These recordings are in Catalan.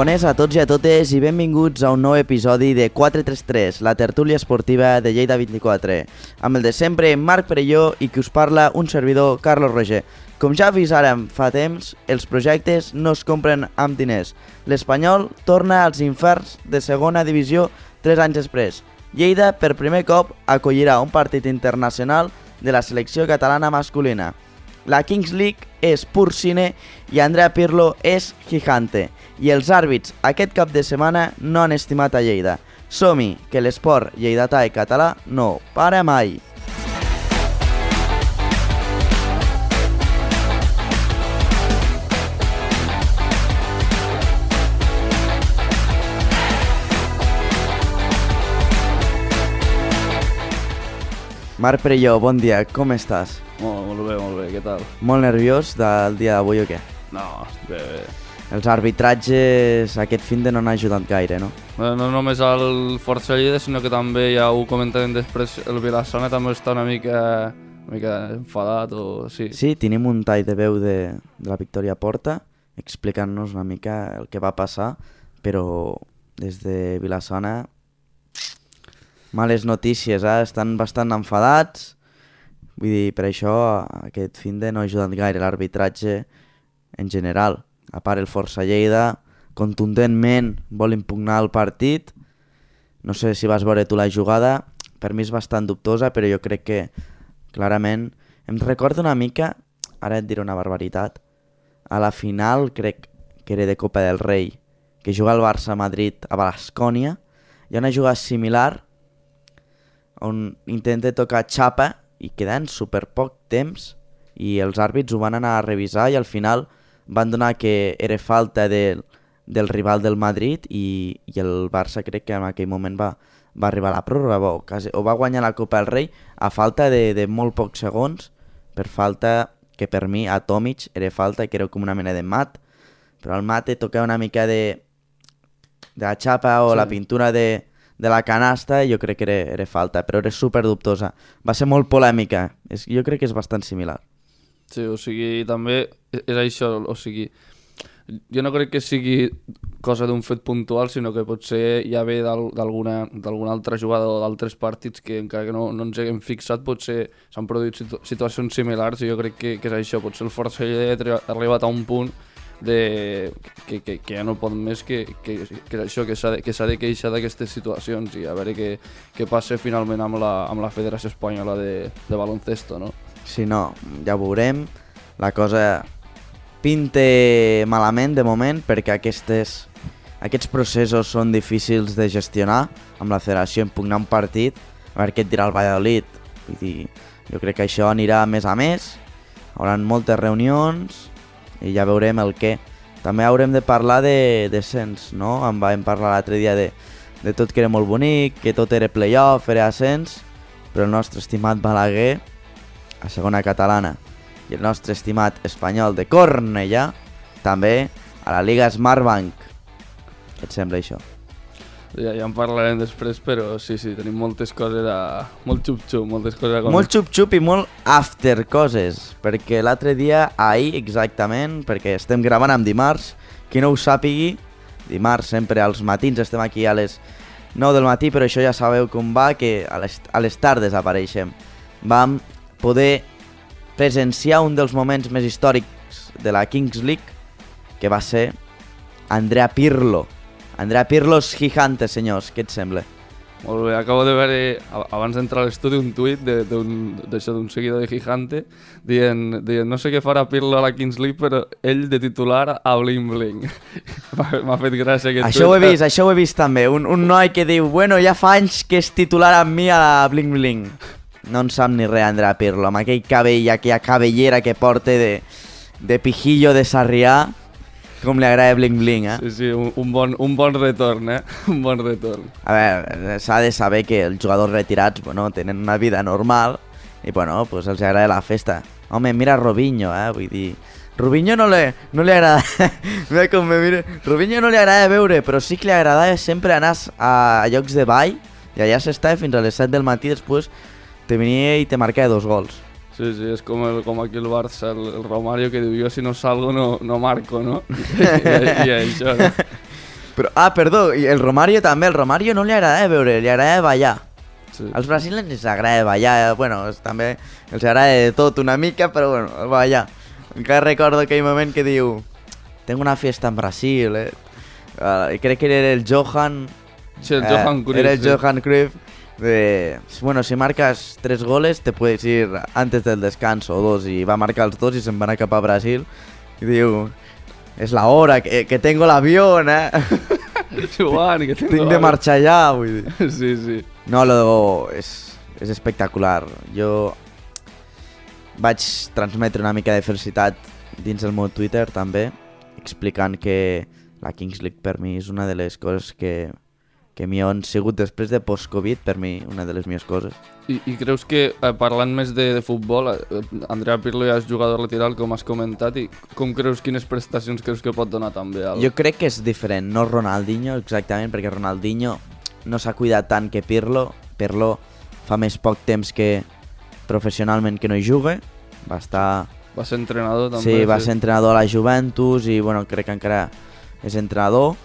Bones a tots i a totes i benvinguts a un nou episodi de 433, la tertúlia esportiva de Lleida 24. Amb el de sempre, Marc Perelló i qui us parla, un servidor, Carlos Roger. Com ja avisàrem fa temps, els projectes no es compren amb diners. L'Espanyol torna als inferns de segona divisió 3 anys després. Lleida, per primer cop, acollirà un partit internacional de la selecció catalana masculina. La Kings League és pur cine i Andrea Pirlo és gigante. I els àrbits aquest cap de setmana no han estimat a Lleida. Som-hi, que l'esport lleidatà i català no para mai. Marc Perelló, bon dia, com estàs? Molt, molt bé, molt bé, què tal? Molt nerviós del dia d'avui o què? No, bé, bé. Els arbitratges aquest fin de no han ajudat gaire, no? No, no només el Força Lleida, sinó que també, ja ho comentarem després, el Vilassana també està una mica, una mica enfadat o... Sí, Sí, tenim un tall de veu de, de la Victòria Porta explicant-nos una mica el que va passar, però des de Vilassana males notícies, eh? estan bastant enfadats, vull dir, per això aquest fin de no ha ajudat gaire l'arbitratge en general. A part el Força Lleida, contundentment vol impugnar el partit, no sé si vas veure tu la jugada, per mi és bastant dubtosa, però jo crec que clarament em recorda una mica, ara et diré una barbaritat, a la final crec que era de Copa del Rei, que juga el Barça a Madrid a Balascònia, hi ha una jugada similar on intenta tocar xapa i queda en super poc temps i els àrbits ho van anar a revisar i al final van donar que era falta de, del rival del Madrid i, i el Barça crec que en aquell moment va, va arribar a la pròrroga o, quasi, o va guanyar la Copa del Rei a falta de, de molt pocs segons per falta que per mi a Tomic era falta que era com una mena de mat però el mate tocava una mica de de la xapa o Sí. la pintura de, de la canasta jo crec que era, era falta, però era super dubtosa. Va ser molt polèmica, és, jo crec que és bastant similar. sí, o sigui, també és, és això, o sigui, jo no crec que sigui cosa d'un fet puntual, sinó que potser ja ve d'algun altre jugador d'altres partits que encara que no, no ens haguem fixat, potser s'han produït situ situacions similars i jo crec que, que és això, potser el Força ha arribat a un punt de, que, que, que ja no pot més que, que, que això, que s'ha de, que de queixar d'aquestes situacions i a veure què, què passa finalment amb la, amb la Federació Espanyola de, de baloncesto, no? Si no, ja ho veurem. La cosa pinte malament de moment perquè aquestes, aquests processos són difícils de gestionar amb la federació. Impugnar un partit a veure què et dirà el Valladolid. Vull dir, jo crec que això anirà més a més. Hauran moltes reunions i ja veurem el què. També haurem de parlar de descens no? en vam parlar l'altre dia de, de tot que era molt bonic, que tot era playoff, era ascens però el nostre estimat Balaguer a segona catalana i el nostre estimat espanyol de Cornellà també a la Liga Smartbank. Què et sembla això? Ja, ja en parlarem després, però sí, sí, tenim moltes coses a... molt xup-xup, moltes coses a. Molt xup-xup i molt after coses, perquè l'altre dia, ahir exactament, perquè estem gravant amb dimarts, qui no ho sàpigui, dimarts sempre als matins estem aquí a les 9 del matí, però això ja sabeu com va, que a les, a les tardes apareixem. Vam poder presenciar un dels moments més històrics de la Kings League, que va ser Andrea Pirlo. Andrea Pirlo és gigante, senyors, què et sembla? Molt bé, acabo de veure, abans d'entrar a l'estudi, un tuit d'això, d'un seguidor de Gigante dient, dient, no sé què farà Pirlo a la Kings League, però ell de titular a Bling Bling. M'ha fet gràcia aquest Això ho he tuit. vist, això ho he vist també. Un, un noi que diu, bueno, ja fa anys que és titular amb mi a la Bling Bling. No en sap ni res, Andrea Pirlo, amb aquell cabell, aquella cabellera que porta de, de pijillo de Sarrià, com li agrada Bling Bling, eh? Sí, sí, un, un, bon, un bon retorn, eh? Un bon retorn. A veure, s'ha de saber que els jugadors retirats, bueno, tenen una vida normal i, bueno, pues els agrada la festa. Home, mira Robinho, eh? Vull dir, Robinho no li, no li agrada... mira com me mira. Robinho no li agrada veure, però sí que li agradava sempre anar a, a llocs de ball i allà s'estava fins a les 7 del matí, després te venia i te marcava dos gols. Sí, sí, és com, el, com aquí el Barça, el, el Romario que diu jo si no salgo no, no marco, no? I, i, això, no? Però, ah, perdó, i el Romario també, el Romario no li agradava veure, li agradava ballar. Sí. Als brasilens els agrada ballar, bueno, és, també els agrada de tot una mica, però bueno, ballar. Encara recordo aquell moment que diu tengo una fiesta en Brasil, eh? Uh, crec que era el Johan... Sí, el eh, Johan Cruyff. Era el sí. Johan Cruyff. De, bueno, si marcas tres goles te puedes ir antes del descanso o dos y va a marcar los dos y se van a cap a Brasil y diu es la hora que, que tengo l'avió eh? Joan, que tengo... tinc de marxar ja vull dir. Sí, sí. No, lo és, és espectacular. Jo vaig transmetre una mica de felicitat dins el meu Twitter també, explicant que la Kings League per mi és una de les coses que, que m'hi han sigut després de post-Covid, per mi una de les millors coses. I, I creus que, eh, parlant més de, de futbol, eh, Andrea Pirlo ja és jugador lateral, com has comentat, i com creus, quines prestacions creus que pot donar també? Al... Jo crec que és diferent, no Ronaldinho exactament, perquè Ronaldinho no s'ha cuidat tant que Pirlo. Pirlo fa més poc temps que professionalment que no hi juga, va estar Va ser entrenador també. sí, va ser entrenador a la Juventus i bueno, crec que encara és entrenador.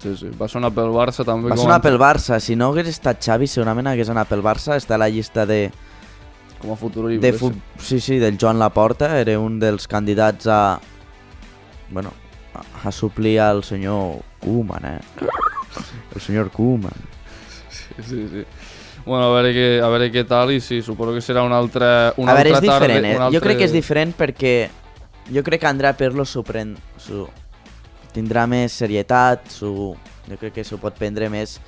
Sí, sí. Va sonar pel Barça també. Va com sonar pel Barça, si no hagués estat Xavi segurament hagués anat pel Barça, està a la llista de, Com a futur llibre. de fut... sí, sí, del Joan Laporta, era un dels candidats a bueno, a, suplir al senyor Koeman, eh? El senyor Koeman. Sí, sí, sí. Bueno, a veure, què, a veure què tal i sí, suposo que serà una altra, una a veure, és altra tarda. diferent, eh? un altre... Jo crec que és diferent perquè jo crec que Andrea Pirlo s'ho pren, tindrà més serietat, s'ho, jo crec que s'ho pot prendre més,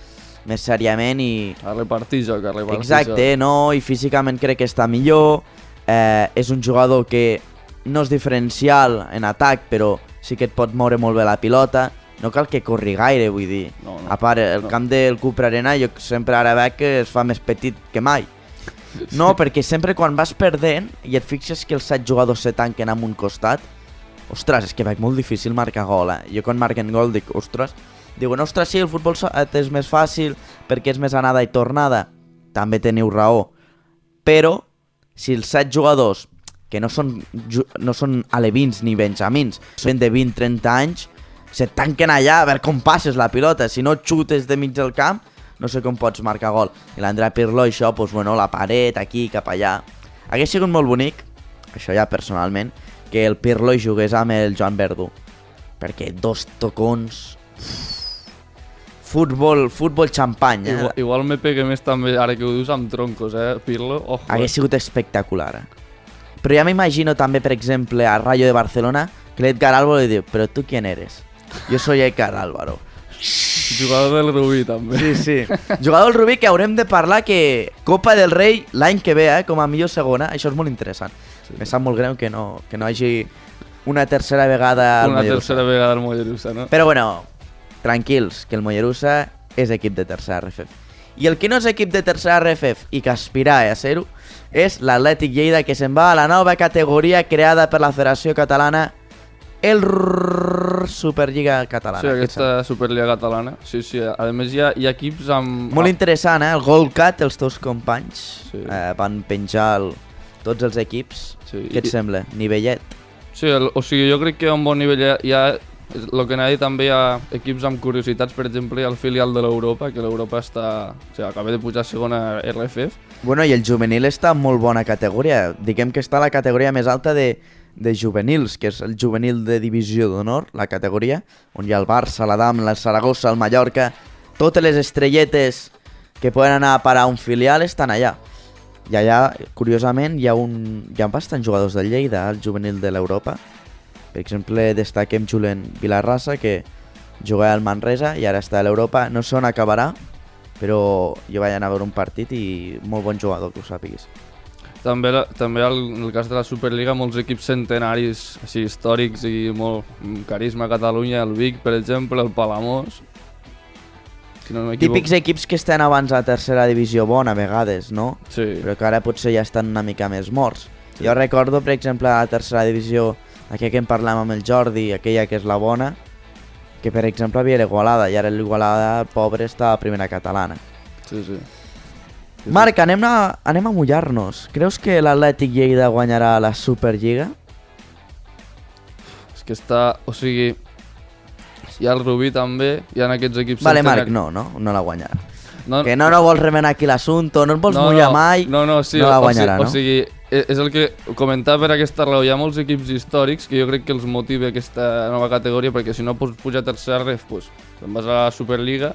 més seriament i A repartir joc, a repartir exacte, joc. no, i físicament crec que està millor, eh, és un jugador que no és diferencial en atac, però sí que et pot moure molt bé la pilota, no cal que corri gaire, vull dir. No, no. A part, el no. camp del Cupra Arena jo sempre ara veig que es fa més petit que mai. No, perquè sempre quan vas perdent i et fixes que els set jugadors se tanquen amb un costat, ostres, és que veig molt difícil marcar gol, eh? Jo quan marquen gol dic, ostres, diuen, ostres, sí, el futbol so- és més fàcil perquè és més anada i tornada. També teniu raó. Però, si els set jugadors, que no són, no són alevins ni benjamins, són de 20-30 anys, se tanquen allà a veure com passes la pilota. Si no xutes de mig del camp, no sé com pots marcar gol. I l'Andrea Pirlo, això, doncs, bueno, la paret, aquí, cap allà. Hagués sigut molt bonic, això ja personalment, que el Pirlo jugués amb el Joan Verdú. Perquè dos tocons... Futbol, futbol xampany, eh? Igual, igual me pegue més també, ara que ho dius, amb troncos, eh, Pirlo. Ojo, eh. Hagués sigut espectacular. Eh? Però ja m'imagino també, per exemple, a Rayo de Barcelona, que l'Edgar Álvaro li diu, però tu quién eres? Jo soy Edgar Álvaro. Jugador del Rubí, també. Sí, sí. Jugador del Rubí que haurem de parlar que Copa del Rei l'any que ve, eh, com a millor segona, això és molt interessant. Sí. Me sap molt greu que no, que no hagi una tercera vegada al Una Mollerussa. tercera vegada al Mollerussa, no? Però bueno, tranquils, que el Mollerussa és equip de tercera RFF. I el que no és equip de tercera RFF i que aspira a ser-ho és l'Atlètic Lleida que se'n va a la nova categoria creada per la Federació Catalana el Superliga Catalana. Sí, aquesta Superliga catalana. Sí, sí. A més, hi ha, hi ha equips amb... Molt interessant, eh? El Goldcat, els teus companys, Sí. eh, van penjar el, tots els equips. Sí, Què et i- sembla? Nivellet? Sí, el, o sigui, jo crec que a un bon nivell hi ha, hi ha el que anava també hi ha equips amb curiositats, per exemple, hi ha el filial de l'Europa, que l'Europa està... O sigui, acaba de pujar a segona RFF. Bueno, i el juvenil està en molt bona categoria. Diguem que està a la categoria més alta de, de juvenils, que és el juvenil de divisió d'honor, la categoria, on hi ha el Barça, la Dam, la Saragossa, el Mallorca... Totes les estrelletes que poden anar a parar a un filial estan allà. I allà, curiosament, hi ha, un, hi ha bastants jugadors del Lleida, al juvenil de l'Europa. Per exemple, destaquem Julen Vilarrasa, que juga al Manresa i ara està a l'Europa. No sé on acabarà, però jo vaig anar a veure un partit i molt bon jugador, que ho sàpiguis. També, també el, en el cas de la Superliga, molts equips centenaris així històrics i molt carisma a Catalunya, el Vic, per exemple, el Palamós. Si no. Típics equips que estan abans a la tercera divisió bona, a vegades, no? Sí, Però que ara potser ja estan una mica més morts. Sí. Jo recordo, per exemple, a la tercera divisió, aquella que en parlàvem amb el Jordi, aquella que és la bona, que per exemple havia l'Igualada, i ara l'Igualada, pobre, està a primera catalana. sí, sí. Marc, anem a, anem a mullar-nos. Creus que l'Atlètic Lleida guanyarà la Superliga? És que està... O sigui... hi ha el Rubí també, hi ha aquests equips... Vale, Marc, no, no, no la guanyarà. No, Que no, no vols remenar aquí l'assumpte, no et vols mullar no, mai, no, no, sí, no la guanyarà, o, no? O sigui, és el que comentava per aquesta raó. Hi ha molts equips històrics que jo crec que els motiva aquesta nova categoria perquè si no pots pujar a tercera ref, pues, te'n vas a la Superliga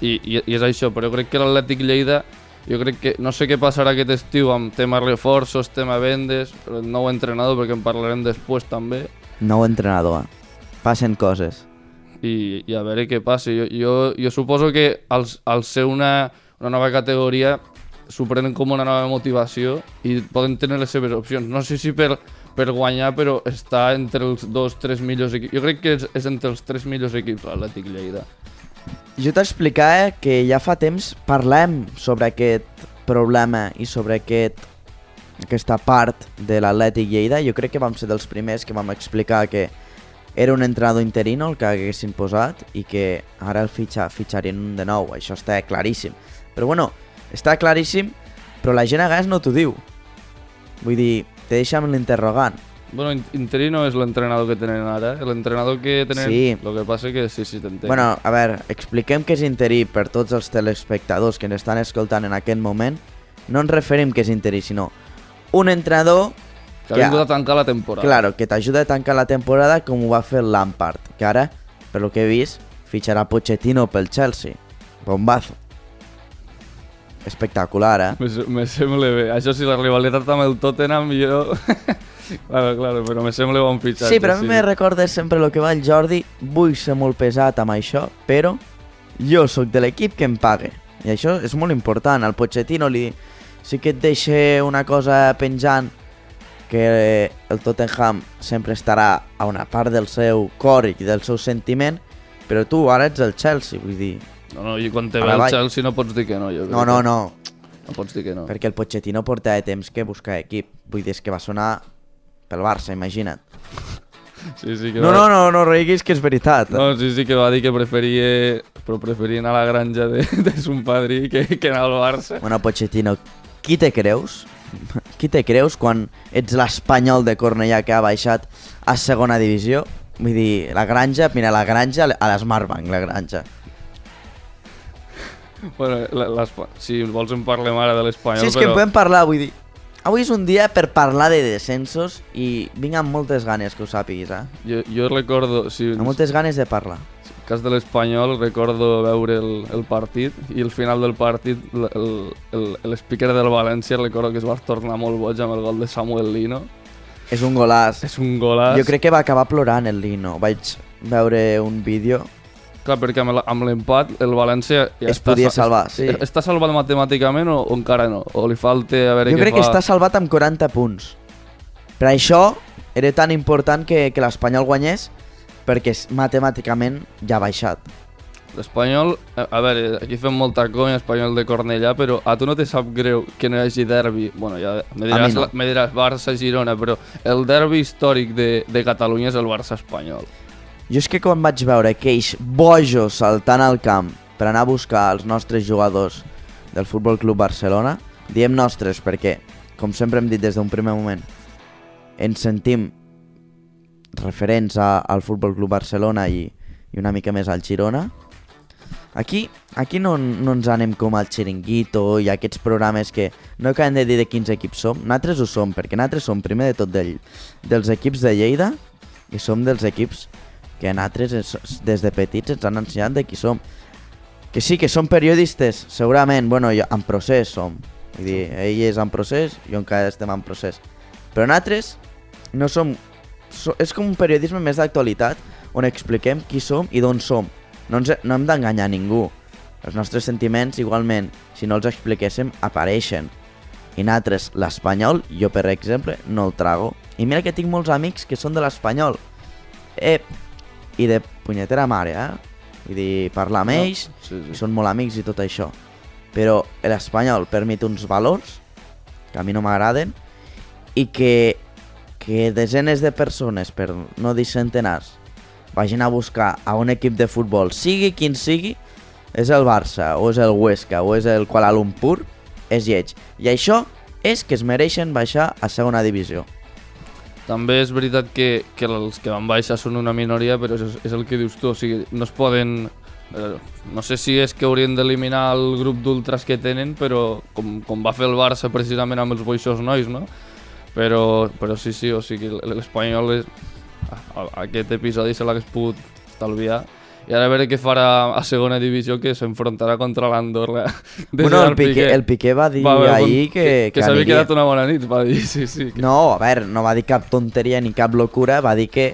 i, i, i és això. Però jo crec que l'Atlètic Lleida, jo crec que no sé què passarà aquest estiu amb tema reforços, tema vendes, nou entrenador, perquè en parlarem després també, Nou entrenador, passen coses. I, i a veure què passa. Jo, jo, jo suposo que al, al ser una, una nova categoria s'ho prenen com una nova motivació i poden tenir les seves opcions. No sé si per, per guanyar, però està entre els dos, tres millors equips. Jo crec que és, és entre els tres millors equips l'Atlètic Lleida. Jo t'explicava que ja fa temps parlem sobre aquest problema i sobre aquest, aquesta part de l'Atlètic Lleida. Jo crec que vam ser dels primers que vam explicar que era un entrenador interino el que haguessin posat i que ara el fitxa, fitxarien un de nou. Això està claríssim. Però bueno, està claríssim, però la gent a vegades no t'ho diu. Vull dir, te deixa amb l'interrogant. Bueno, In- Interino és l'entrenador que tenen ara. L'entrenador que tenen... Sí. El que passa que sí, sí, t'entenc. Bueno, a veure, expliquem què és interí per tots els telespectadors que ens estan escoltant en aquest moment. No ens referim que és interí, sinó un entrenador que ha vingut a tancar la temporada. claro, que t'ajuda a tancar la temporada com ho va fer Lampard, que ara, per lo que he vist, fitxarà Pochettino pel Chelsea. Bombazo. Espectacular, eh? Me, me sembla bé. Això sí, la rivalitat amb el Tottenham, jo... claro, claro, però me sembla bon fitxatge. Sí, però a mi me recorda sempre el que va el Jordi. Vull ser molt pesat amb això, però jo sóc de l'equip que em pague. I això és molt important. Al Pochettino li sí que et deixa una cosa penjant que el Tottenham sempre estarà a una part del seu cor i del seu sentiment, però tu ara ets el Chelsea, vull dir... No, no, i quan te ve el vall. Chelsea no pots dir que no, jo crec No, no, no, No pots dir que no. perquè el Pochettino porta de temps que busca equip. Vull dir, és que va sonar pel Barça, imagina't. Sí, sí que No, va... no, no, no riguis que és veritat. No, sí, sí que va dir que preferia, però preferia anar a la granja de, de son padrí que, que anar al Barça. Bueno, Pochettino, qui te creus? Qui te creus quan ets l'Espanyol de Cornellà que ha baixat a segona divisió? Vull dir, la granja, mira, la granja a l'Smartbank, la granja. Bueno, si vols en parlem ara de l'Espanyol, Sí, és que en però... podem parlar, vull dir, avui és un dia per parlar de descensos i vinc amb moltes ganes que ho sàpiguis, eh? Jo, jo recordo, si, Amb moltes ganes de parlar. Cas de l'Espanyol, recordo veure el, el partit i al final del partit l- el- el- l'speaker del València recordo que es va tornar molt boig amb el gol de Samuel Lino. És un golaç. És un golaç. Jo crec que va acabar plorant el Lino. Vaig veure un vídeo. Clar, perquè amb l'empat el València ja Es podia sa- salvar, sí. Està salvat matemàticament o, o encara no? O li falta a veure Jo què crec que fa? està salvat amb 40 punts. Per això era tan important que, que l'Espanyol guanyés perquè matemàticament ja ha baixat. L'Espanyol, a, veure, aquí fem molta conya, Espanyol de Cornellà, però a tu no te sap greu que no hi hagi derbi? Bueno, ja me diràs, no. me diràs Barça-Girona, però el derbi històric de, de Catalunya és el Barça-Espanyol. Jo és que quan vaig veure aquells bojos saltant al camp per anar a buscar els nostres jugadors del Futbol Club Barcelona, diem nostres perquè, com sempre hem dit des d'un primer moment, ens sentim referents a, al Futbol Club Barcelona i, i una mica més al Girona. Aquí, aquí no, no ens anem com al Chiringuito i aquests programes que no acabem de dir de quins equips som. Nosaltres ho som, perquè nosaltres som primer de tot del, dels equips de Lleida i som dels equips que nosaltres es- des de petits ens han ensenyat de qui som. Que sí, que som periodistes, segurament, bueno, jo, en procés som. Vull dir, ell és en procés, jo encara estem en procés. Però nosaltres no som... És com un periodisme més d'actualitat on expliquem qui som i d'on som. No, ens, no hem d'enganyar ningú. Els nostres sentiments, igualment, si no els expliquéssim, apareixen. I nosaltres, l'espanyol, jo per exemple, no el trago. I mira que tinc molts amics que són de l'espanyol. Eh, i de punyetera mare, eh? Vull dir, parlar amb ells, Sí, i sí. són molt amics i tot això. Però l'espanyol permet uns valors que a mi no m'agraden i que, que desenes de persones, per no dir centenars, vagin a buscar a un equip de futbol, sigui quin sigui, és el Barça, o és el Huesca, o és el Kuala Lumpur, és lleig. I això és que es mereixen baixar a segona divisió. també és veritat que, que els que van baixar són una minoria, però és, és el que dius tu, o sigui, no es poden... Eh, no sé si és que haurien d'eliminar el grup d'ultras que tenen, però com, com va fer el Barça precisament amb els boixos nois, no? Però, però sí, sí, o sigui, l'Espanyol Aquest episodi se l'hagués pogut estalviar i ara a veure què farà a segona divisió que s'enfrontarà contra l'Andorra. Bueno, el Gerard Piqué, el Piqué va dir Va, va, ahir que, que, que s'havia aniria. quedat una bona nit, va dir, sí, sí. Que... No, a veure, no va dir cap tonteria ni cap locura, va dir que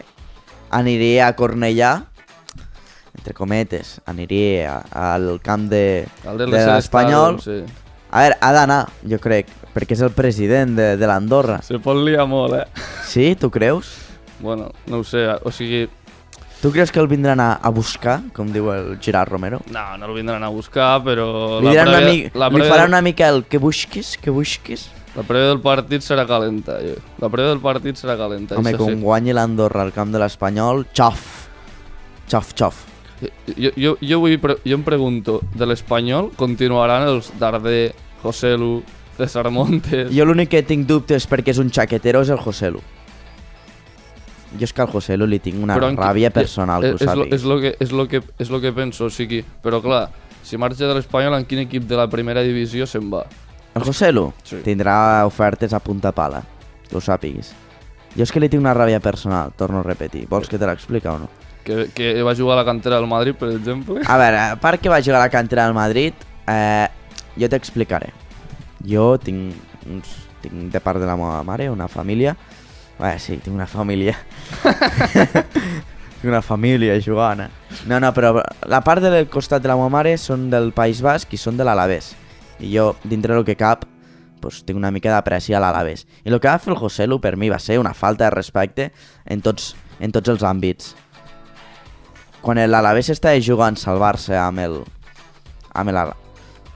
aniria a Cornellà, entre cometes, aniria al camp de, de l'Espanyol. Sí. A veure, ha d'anar, jo crec, perquè és el president de, de l'Andorra. Se pot liar molt, eh? Sí, tu creus? Bueno, no ho sé, o sigui, Tu creus que el vindran a, a buscar, com diu el Gerard Romero? no, no el vindran a buscar, però... Li, una prèvia- mica, la, li prèvia, faran una mica el que busquis, que busquis. la prèvia del partit serà calenta, jo. La prèvia del partit serà calenta, Home, com sí. guanyi l'Andorra al camp de l'Espanyol, xof. Xof, xof. Jo, jo, jo, vull, jo em pregunto, de l'Espanyol continuaran els Darder, Joselu, César Montes... Jo l'únic que tinc dubtes perquè és un xaquetero és el Joselu. Jo és que al Joselu li tinc una Però ràbia personal, que és, ho és, lo, és, lo que, és, lo que, és lo que penso, o sigui, però clar, si marxa de l'Espanyol, en quin equip de la primera divisió se'n va? El Joselu Sí. tindrà ofertes a punta pala, que ho sàpiguis. Jo és que li tinc una ràbia personal, torno a repetir. Vols que te l'explica o no? Que, que va jugar a la cantera del Madrid, per exemple. A veure, a part que va jugar a la cantera del Madrid, eh, jo t'explicaré. Jo tinc, uns, tinc de part de la meva mare una família... Bé, sí, tinc una família. tinc una família jugant. No, no, però la part del costat de la meva mare són del País Basc i són de l'Alavés. I jo, dintre del que cap, pues, tinc una mica d'apreci a l'Alavés. I el que va fer el Joselu per mi va ser una falta de respecte en tots, en tots els àmbits quan l'Alavés estava jugant salvar-se amb el amb el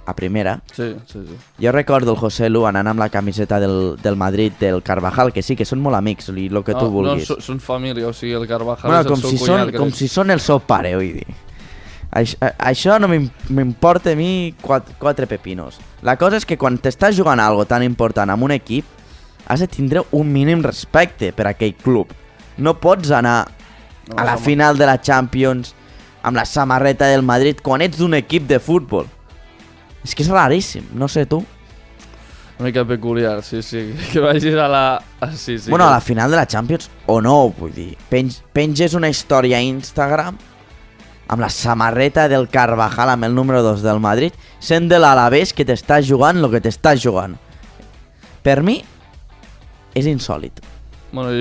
a primera, Sí, sí, sí. jo recordo el José Lu anant amb la camiseta del, del Madrid, del Carvajal, que sí, que són molt amics, i el que tu no, vulguis. No, són família, o sigui, el Carvajal bueno, és el com, seu si cunyat. són, com si són el seu pare, vull dir. Això, això no m'im- m'importa a mi quatre, quatre pepinos. La cosa és que quan t'estàs jugant algo tan important amb un equip, has de tindre un mínim respecte per aquell club. No pots anar No, a la final de la Champions amb la samarreta del Madrid quan ets d'un equip de futbol. És que és raríssim, no sé tu. Una mica peculiar, sí, sí. Que vagis a la... Ah, sí, sí. bueno, a que- la final de la Champions o no, vull dir, penj, penges una història a Instagram amb la samarreta del Carvajal amb el número 2 del Madrid, sent de l'Alavés que t'està jugant el que t'està jugant. Per mi, és insòlid. Bueno,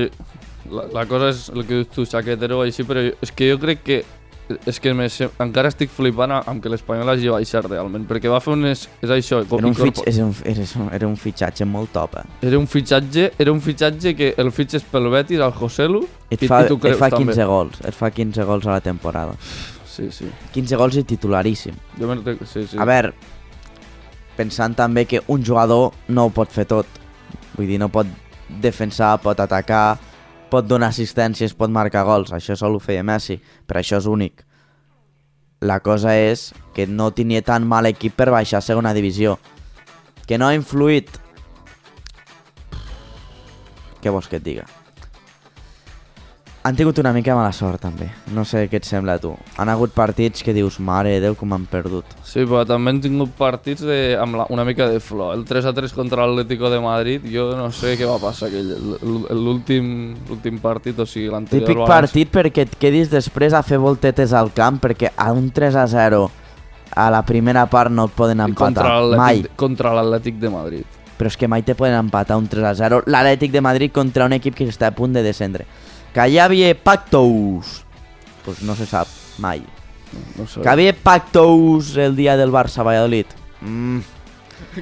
la, la cosa és el que dius tu, xaquetero així, però jo- és que jo crec que és que més, encara estic flipant amb que l'Espanyol hagi baixat realment, perquè va fer un... És, és això, com Era un, fitx, és un, és un, era un fitxatge molt top, eh? era un fitxatge, era un fitxatge que el fitxes pel Betis, al Joselu, Et i, fa, i tu et creus fa també. 15 gols, et fa 15 gols a la temporada. Sí, sí. 15 gols i titularíssim. Jo me'n rec- sí, sí. A veure, pensant també que un jugador no ho pot fer tot. Vull dir, no pot defensar, pot atacar, pot donar assistències, pot marcar gols. Això sol ho feia Messi, però això és únic. La cosa és que no tenia tan mal equip per baixar a segona divisió. Que no ha influït. Què vols que et diga? Han tingut una mica mala sort, també. No sé què et sembla a tu. Han hagut partits que dius, mare de Déu, com han perdut. Sí, però també han tingut partits de, amb la, una mica de flor. El 3-3 contra l'Atlético de Madrid, jo no sé què va passar aquell, l'últim partit, o sigui, l'anterior Típic València. partit perquè et quedis després a fer voltetes al camp perquè a un 3 a 0 a la primera part no et poden contra empatar. Mai. l'Atlètic contra l'Atlètic de Madrid. Però és que mai te poden empatar un 3 a 0 l'Atlètic de Madrid contra un equip que està a punt de descendre. Que hi havia pactos. Pues no se sap, mai. No sé. Que havia pactos el dia del Barça-Valladolid. Mm.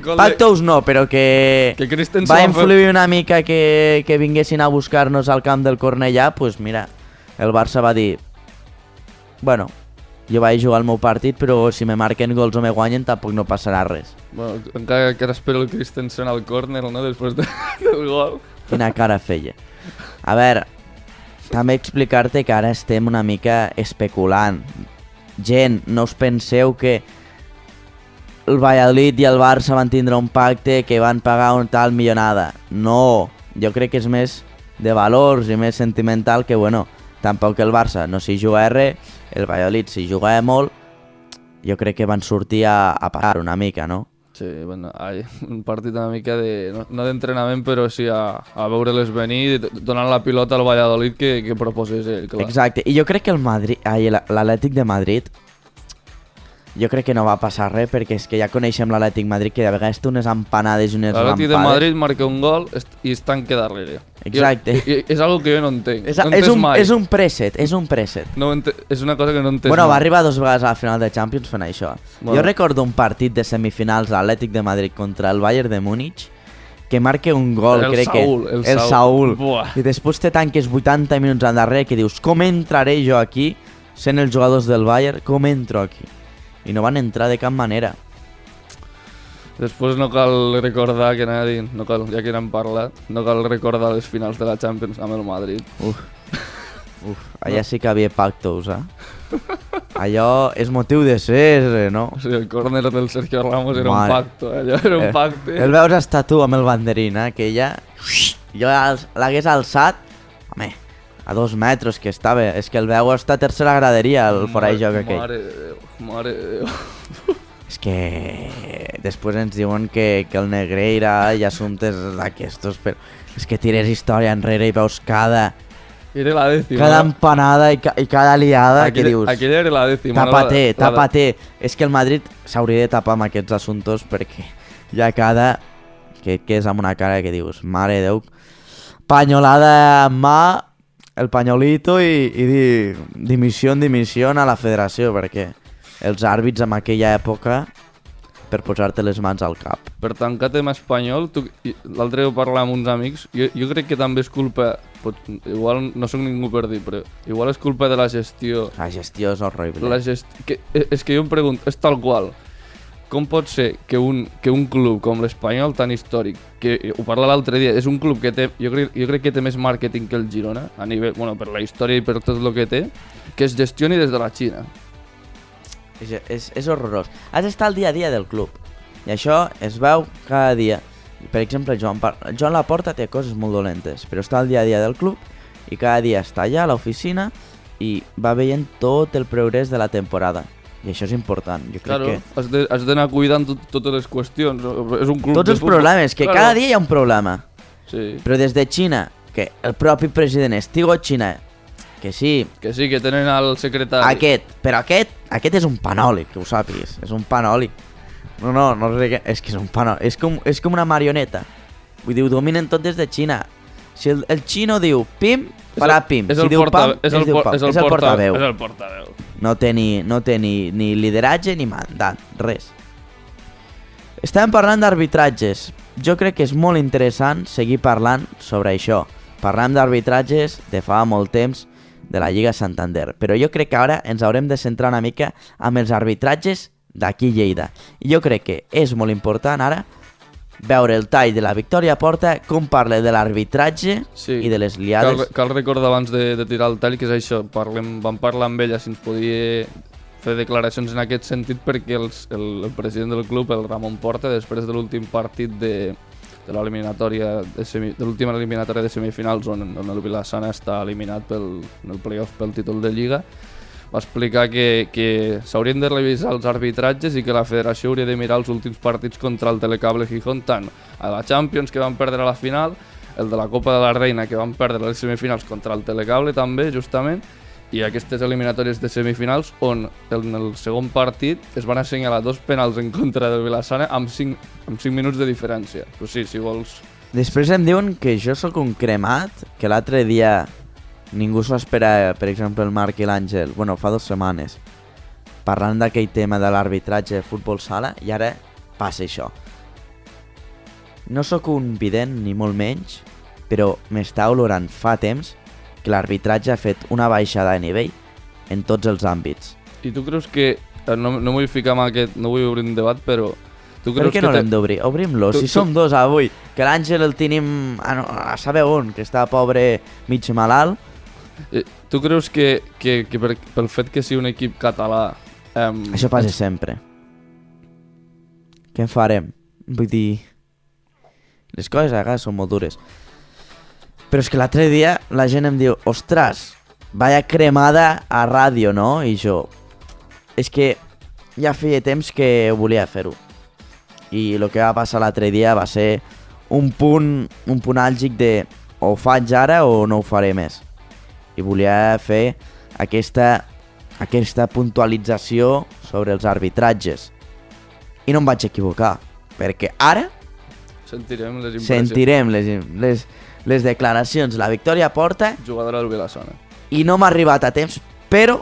Gol de- Pactos no, però que... Que Christensen va influir una mica que, que vinguessin a buscar-nos al camp del Cornellà, pues mira, el Barça va dir bueno, jo vaig jugar el meu partit, però si me marquen gols o me guanyen tampoc no passarà res. Bueno, encara que espero el Christensen al córner, no? Després de, del gol. Quina cara feia. A veure, també explicar-te que ara estem una mica especulant. Gent, no us penseu que el Valladolid i el Barça van tindre un pacte que van pagar una tal millonada. No, jo crec que és més de valors i més sentimental que, bueno, tampoc el Barça no s'hi juga res, el Valladolid s'hi jugava molt, jo crec que van sortir a, a pagar una mica, no? Sí, bueno, ai, un partit una mica de... no, no d'entrenament, però sí a, a veure-les venir, donant la pilota al Valladolid que, que proposés ell, clar. Exacte, i jo crec que el Madrid, l'Atlètic de Madrid jo crec que no va passar res perquè és que ja coneixem l'Atlètic Madrid que de vegades té unes empanades i unes L'Atlètic de. Madrid marca un gol i es tanca darrere. Exacte. I, i, és algo que jo no entenc. És, no és, un, mai. és un preset, és un preset. No. És una cosa que no entens Bueno, va mai. arribar dos vegades a la final de Champions fent això. Bueno. Jo recordo un partit de semifinals de l'Atlètic de Madrid contra el Bayern de Múnich que marca un gol, El crec Saúl, que... el el Saúl. Saúl. Buah. I després te tanques 80 minuts endarrere que dius com entraré jo aquí sent els jugadors del Bayern, com entro aquí? I no van entrar de cap manera. Després no cal recordar, que anava a dir, no cal, ja que n'hem parlat, no cal recordar les finals de la Champions amb el Madrid. Uf, uf, allà sí que havia pactos, eh? Allò és motiu de ser, no? O sigui, el córner del Sergio Ramos era Mare. un pacto, eh? allò era un Eh, pacte. El veus estar tu amb el banderín, eh? Que ella... Jo l'hagués alçat, home, a dos metres que estava. És que el veu està a tercera graderia, el fora de joc aquell. Mare de Déu, mare de Déu. És que després ens diuen que, que el Negreira i assumptes d'aquestos, però és que tires història enrere i veus cada, Era la dècima. cada empanada i, ca, i cada liada que Aquella- dius... Aquella era la dècima. Tapaté, no? La- la- tapaté. És que el Madrid s'hauria de tapar amb aquests assumptos perquè ha cada que, que és amb una cara que dius, mare de Déu, panyolada mà, el panyolito i, i di, dimissió en dimissió a la federació perquè els àrbits en aquella època per posar-te les mans al cap. Per tancar tema espanyol, l'altre dia ho parlàvem amb uns amics, jo, jo crec que també és culpa, pot, igual no sóc ningú per dir, però igual és culpa de la gestió. La gestió és horrible. La gest... que, eh, és que jo em pregunto, és tal qual, com pot ser que un, que un club com l'Espanyol tan històric, que eh, ho parla l'altre dia, és un club que té, jo crec, jo crec que té més màrqueting que el Girona, a nivell, bueno, per la història i per tot el que té, que es gestioni des de la Xina. És, és, és horrorós. Has d'estar al dia a dia del club. I això es veu cada dia. Per exemple, Joan, Joan Laporta té coses molt dolentes, però està al dia a dia del club i cada dia està allà a l'oficina i va veient tot el progrés de la temporada. I això és important. Jo crec Claro, que... has de- has d'anar cuidant tot, totes les qüestions. És un club Tots els futbol. problemes, que Claro. cada dia hi ha un problema. Sí, Però des de Xina, que el propi president estigo Xina, que sí, que sí, que tenen el secretari. Aquest, però aquest, aquest és un panòlic, que ho sàpigues, és un panòlic. No, no, no sé què, és que és un panòlic, és com, és com una marioneta. Vull dir, ho dominen tot des de Xina. Si el, el xino diu pim, farà pim. És si el diu porta, pam, és el, diu por- pam. és el, És el porta- portaveu. És el portaveu. No té, ni, no té ni, ni lideratge ni mandat, res. Estàvem parlant d'arbitratges. Jo crec que és molt interessant seguir parlant sobre això. Parlem d'arbitratges de fa molt temps de la Lliga Santander, però jo crec que ara ens haurem de centrar una mica amb els arbitratges d'aquí Lleida. Jo crec que és molt important ara veure el tall de la Victòria Porta, com parla de l'arbitratge Sí. i de les Cal, liades. cal recordar abans de, de tirar el tall que és això, parlem, vam parlar amb ella si ens podia fer declaracions en aquest sentit perquè els, el, el president del club, el Ramon Porta, després de l'últim partit de, de l'eliminatòria de, semi, de l'última eliminatòria de semifinals on, on el Vilassana està eliminat pel, en el playoff pel títol de Lliga va explicar que, que s'haurien de revisar els arbitratges i que la federació hauria de mirar els últims partits contra el Telecable Gijón, tant a la Champions, que van perdre a la final, el de la Copa de la Reina, que van perdre les semifinals contra el Telecable també, justament, i aquestes eliminatòries de semifinals on en el segon partit es van assenyalar dos penals en contra del Vilassana amb 5, amb 5 minuts de diferència. Però sí, si vols... Després em diuen que jo sóc un cremat, que l'altre dia ningú s'ho espera, per exemple, el Marc i l'Àngel, bueno, fa dues setmanes, parlant d'aquell tema de l'arbitratge de futbol sala, i ara passa això. No sóc un vident, ni molt menys, però m'està olorant fa temps que l'arbitratge ha fet una baixada de nivell en tots els àmbits. I tu creus que... eh, No, no vull ficar amb aquest... No vull obrir un debat, però... Tu Per creus què que no l'hem d'obrir? Obrim-lo. Si tu- som dos avui, que l'Àngel el tenim a, no, a saber on, que està pobre mig malalt, Tu creus que, que, que per, pel fet que sigui un equip català... Um, Això passa sempre. Què en farem? Vull dir... Les coses a vegades són molt dures. Però és que l'altre dia la gent em diu, ostres, vaya cremada a ràdio, no? I jo, és que ja feia temps que volia fer-ho. I el que va passar l'altre dia va ser un punt, un punt àlgic de o ho faig ara o no ho faré més. I volia fer aquesta, aquesta puntualització sobre els arbitratges. I no em vaig equivocar, perquè ara Sentirem les impressions. sentirem les, les, les declaracions. La Victòria porta Jugadora del Vilassona. i no m'ha arribat a temps, però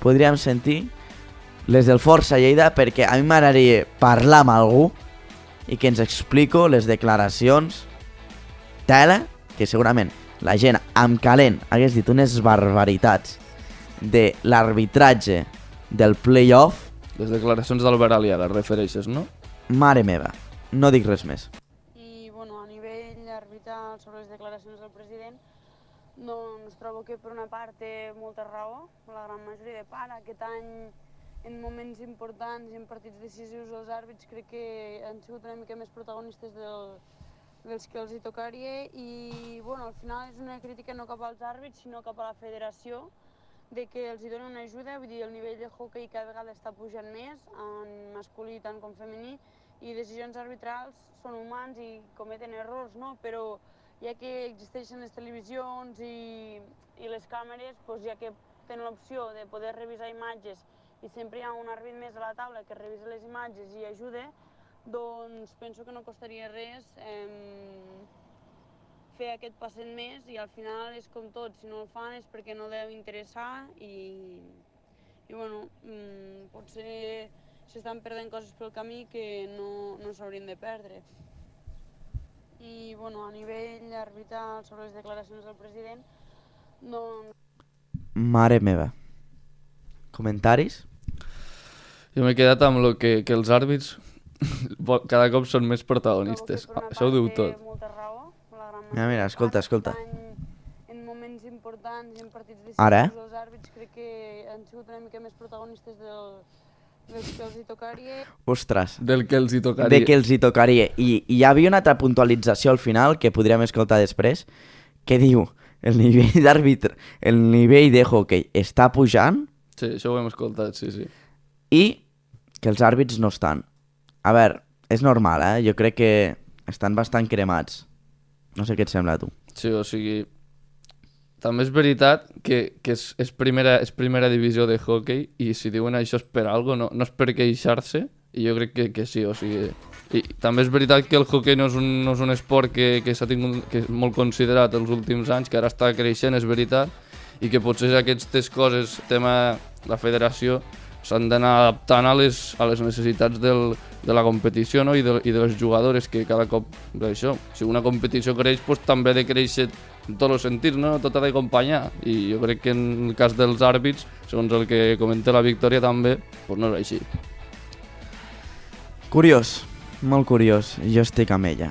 podríem sentir les del Força Lleida perquè a mi m'agradaria parlar amb algú i que ens explico les declaracions tela, que segurament la gent amb calent hagués dit unes barbaritats de l'arbitratge del playoff, Les declaracions d'Albert Aliaga, et refereixes, no? mare meva, no dic res més. I bueno, a nivell arbitral sobre les declaracions del president, doncs trobo que per una part té molta raó, la gran majoria de part. Aquest any, en moments importants i en partits decisius, els àrbits crec que han sigut una mica més protagonistes del, dels que els hi tocaria i bueno, al final és una crítica no cap als àrbits, sinó cap a la federació, de que els hi donen una ajuda, vull dir, el nivell de hockey cada vegada està pujant més, en masculí tant com femení, i decisions arbitrals són humans i cometen errors, no? però ja que existeixen les televisions i, i les càmeres, doncs ja que tenen l'opció de poder revisar imatges i sempre hi ha un àrbit més a la taula que revisa les imatges i ajuda, doncs penso que no costaria res eh, fer aquest passet més i al final és com tot, si no el fan és perquè no deu interessar i, i bueno, mm, potser s'estan perdent coses pel camí que no, no s'haurien de perdre. I bueno, a nivell arbitral sobre les declaracions del president, doncs Mare meva. Comentaris? Jo m'he quedat amb lo que, que els àrbits cada cop són més protagonistes. una Això ho diu tot. Raó, la gran Mira, mira, escolta, escolta. En moments importants i en partits decisius, Ara? els àrbits crec que han sigut una mica més protagonistes del, dels que els hi tocaria. Ostres, Del que els hi tocaria. de que els hi tocaria. I, I hi havia una altra puntualització al final que podríem escoltar després, que diu el nivell d'àrbitre, el nivell de hockey està pujant Sí, això ho hem escoltat, sí, sí. i que els àrbits no estan. A veure, és normal, eh? Jo crec que estan bastant cremats. No sé què et sembla a tu. Sí, o sigui... També és veritat que, que és, és, primera, és primera divisió de hockey i si diuen això és per algo, no, no és per queixar-se i jo crec que, que sí, o sigui... I també és veritat que el hockey no és un, no és un esport que, que s'ha tingut que és molt considerat els últims anys, que ara està creixent, és veritat, i que potser aquestes coses, tema la federació, s'han d'anar adaptant a les, a les necessitats del, de la competició no? I, de, i de les jugadores, que cada cop, això, si una competició creix, pues, també ha de créixer en tots els sentits, no? tot ha d'acompanyar. I jo crec que en el cas dels àrbits, segons el que comenta la Victòria també, pues no és així. Curiós, molt curiós. Jo estic amb ella.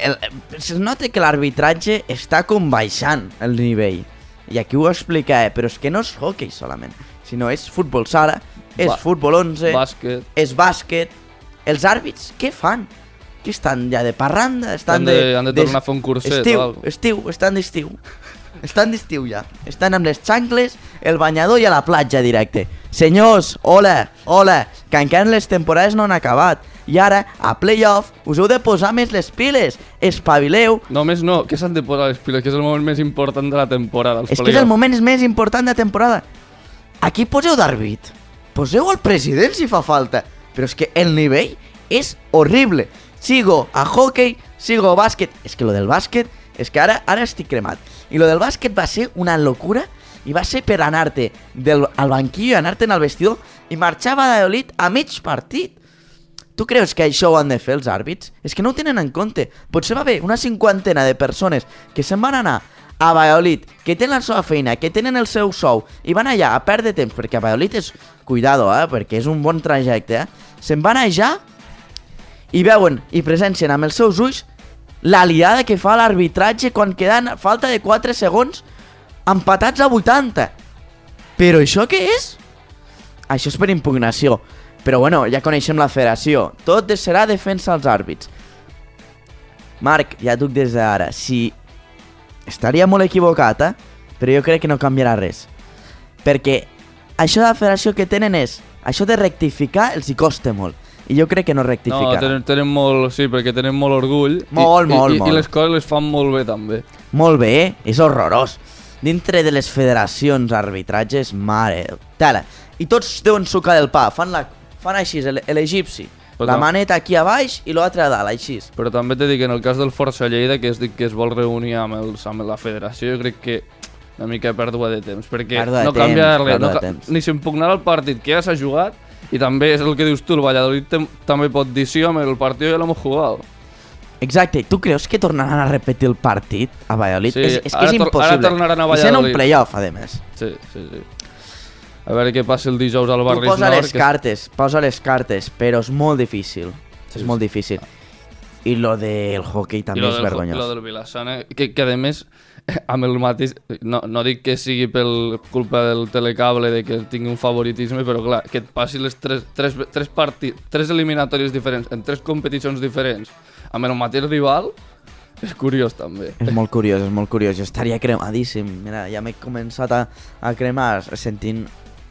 El, es nota que l'arbitratge està com baixant el nivell. I aquí ho explicaré, però és que no és hockey solament, sinó és futbol sala, és Ba- futbol 11, Bàsquet, és bàsquet. Els àrbits, què fan? Que estan ja de parranda? Estan Han de- han de tornar a fer un curset o estiu, algo. Estiu, estan d'estiu. Estan d'estiu ja. Estan amb les xancles, el banyador i a la platja directe. Senyors, hola, hola, que encara les temporades no han acabat. I ara, a playoff, us heu de posar més les piles. Espavileu. només no, que s'han de posar les piles, que és el moment més important de la temporada, els És que és el moment més important de temporada. Aquí poseu d'àrbit. Poseu el president si fa falta. Però és que el nivell és horrible. Sigo a hockey, sigo a bàsquet. És que lo del bàsquet, és que ara ara estic cremat. I lo del bàsquet va ser una locura i va ser per anar-te al banquillo i anar-te'n al vestidor i marxar a a mig partit. Tu creus que això ho han de fer els àrbits? És que no ho tenen en compte. Potser va haver una cinquantena de persones que se'n van anar a Valladolid, que tenen la seva feina, que tenen el seu sou, i van allà a perdre temps, perquè a Valladolid és... Cuidado, eh, perquè és un bon trajecte, eh? Se'n van allà i veuen i presencien amb els seus ulls l'aliada que fa l'arbitratge quan queden falta de 4 segons empatats a 80. Però això què és? Això és per impugnació. Però bueno, ja coneixem la federació. Tot serà defensa als àrbits. Marc, ja et des d'ara, si estaria molt equivocat, eh? però jo crec que no canviarà res. Perquè això de la federació que tenen és, això de rectificar els hi costa molt. I jo crec que no No, rectificarà. tenen, tenen molt, sí, perquè tenen molt orgull. Molt, i, molt, i, molt. I les coses les fan molt bé, també. Molt bé, eh? és horrorós. Dintre de les federacions, arbitratges, mare, tela. I tots deuen sucar el pa, fan, la, fan així, el- l'egipci. Però La maneta aquí a baix i l'altra a dalt, així. Però també t'he dit que en el cas del Força Lleida, que es que es vol reunir amb, els, amb la federació, jo crec que una mica pèrdua de temps, perquè de no temps, canvia res, no, ca- temps. ni s'impugnar el partit que ja s'ha jugat, i també és el que dius tu, el Valladolid també pot dir sí, home, el partit ja l'hem jugat. Exacte, tu creus que tornaran a repetir el partit a Valladolid? Sí, és, és que és tor- ara impossible. tornaran a I sent un Valladolid. playoff, a més. Sí, sí, sí. A veure què passa el dijous al Tu Barris posa Nord. les que- cartes, posa les cartes, però és molt difícil. Sí, és molt sí. difícil. I lo del hockey I també és vergonyós. Lo del Vilassana, que, que a més, amb el mateix... No, no dic que sigui per culpa del telecable de que tingui un favoritisme, però clar, que et passi les tres, tres, tres, partits, tres eliminatòries diferents en tres competicions diferents amb el mateix rival, és curiós també. És molt curiós, és molt curiós. Jo estaria cremadíssim. Mira, ja m'he començat a, a cremar sentint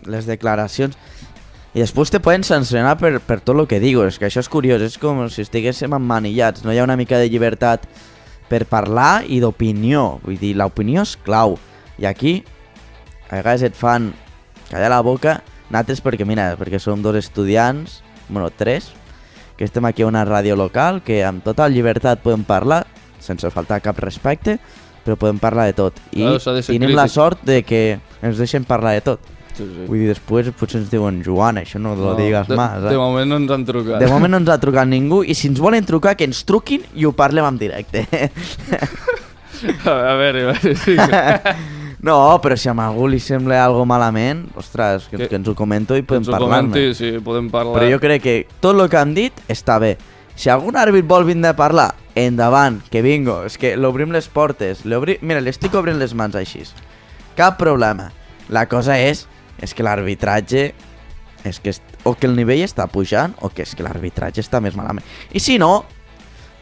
les declaracions. I després te poden sancionar per, per tot el que digo. És que això és curiós, és com si estiguéssim emmanillats. No hi ha una mica de llibertat per parlar i d'opinió. Vull dir, l'opinió és clau. I aquí, a vegades et fan callar la boca, nosaltres perquè, mira, perquè som dos estudiants, bueno, tres, que estem aquí a una ràdio local, que amb total llibertat podem parlar, sense faltar cap respecte, però podem parlar de tot. I Claro, tenim la crític. sort de que ens deixen parlar de tot. Sí, sí. Vull dir, després potser ens diuen Joan, això no lo digues de. De Eh? moment no ens han trucat. De moment no ens ha trucat ningú i si ens volen trucar, que ens truquin i ho parlem en directe. A veure, a veure, sí. no, però si a algú li sembla algo malament, ostres, que, Que- que ens ho comento i Que podem ens ho parlar-ne. comenti, sí, podem parlar. Però jo crec que tot el que han dit està bé. Si algun àrbit vol vindre a parlar, endavant, que vingo. És que l'obrim les portes. L'obri... Mira, li estic obrint les mans així. Cap problema. La cosa és, és que l'arbitratge és que est... o que el nivell està pujant o que és que l'arbitratge està més malament. I si no,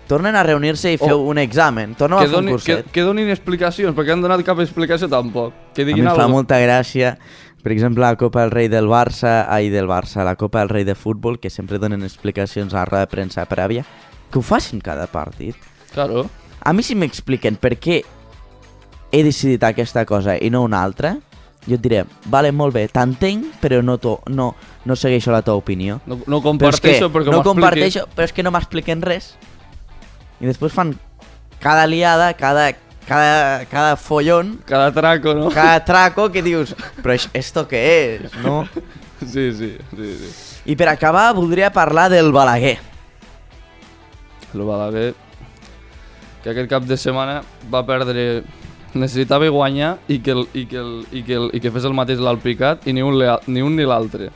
tornen a reunir-se i feu O- un examen. Tornem que, a fer un doni, que, curset. que donin explicacions, perquè han donat cap explicació tampoc. Que A mi diguin fa molta gràcia, per exemple, la Copa del Rei del Barça, ai, del Barça, la Copa del Rei de Futbol, que sempre donen explicacions a la roda de premsa prèvia, que ho facin cada partit. Claro. A mi si m'expliquen per què he decidit aquesta cosa i no una altra, jo et diré, vale, molt bé, t'entenc, però no, to, no, no segueixo la teva opinió. No, no Però és que comparteixo perquè no comparteixo, però és que no m'expliquen res. I després fan cada liada, cada, cada, cada follón, Cada traco, no? cada traco que dius, però això, esto què és, no? Sí, sí, sí, sí. I per acabar voldria parlar del Balaguer. El Balaguer, que aquest cap de setmana va perdre... Necessitava guanyar i que, el, i que, el, i que, el, i que fes el mateix l'Alpicat i ni un, ni un ni l'altre.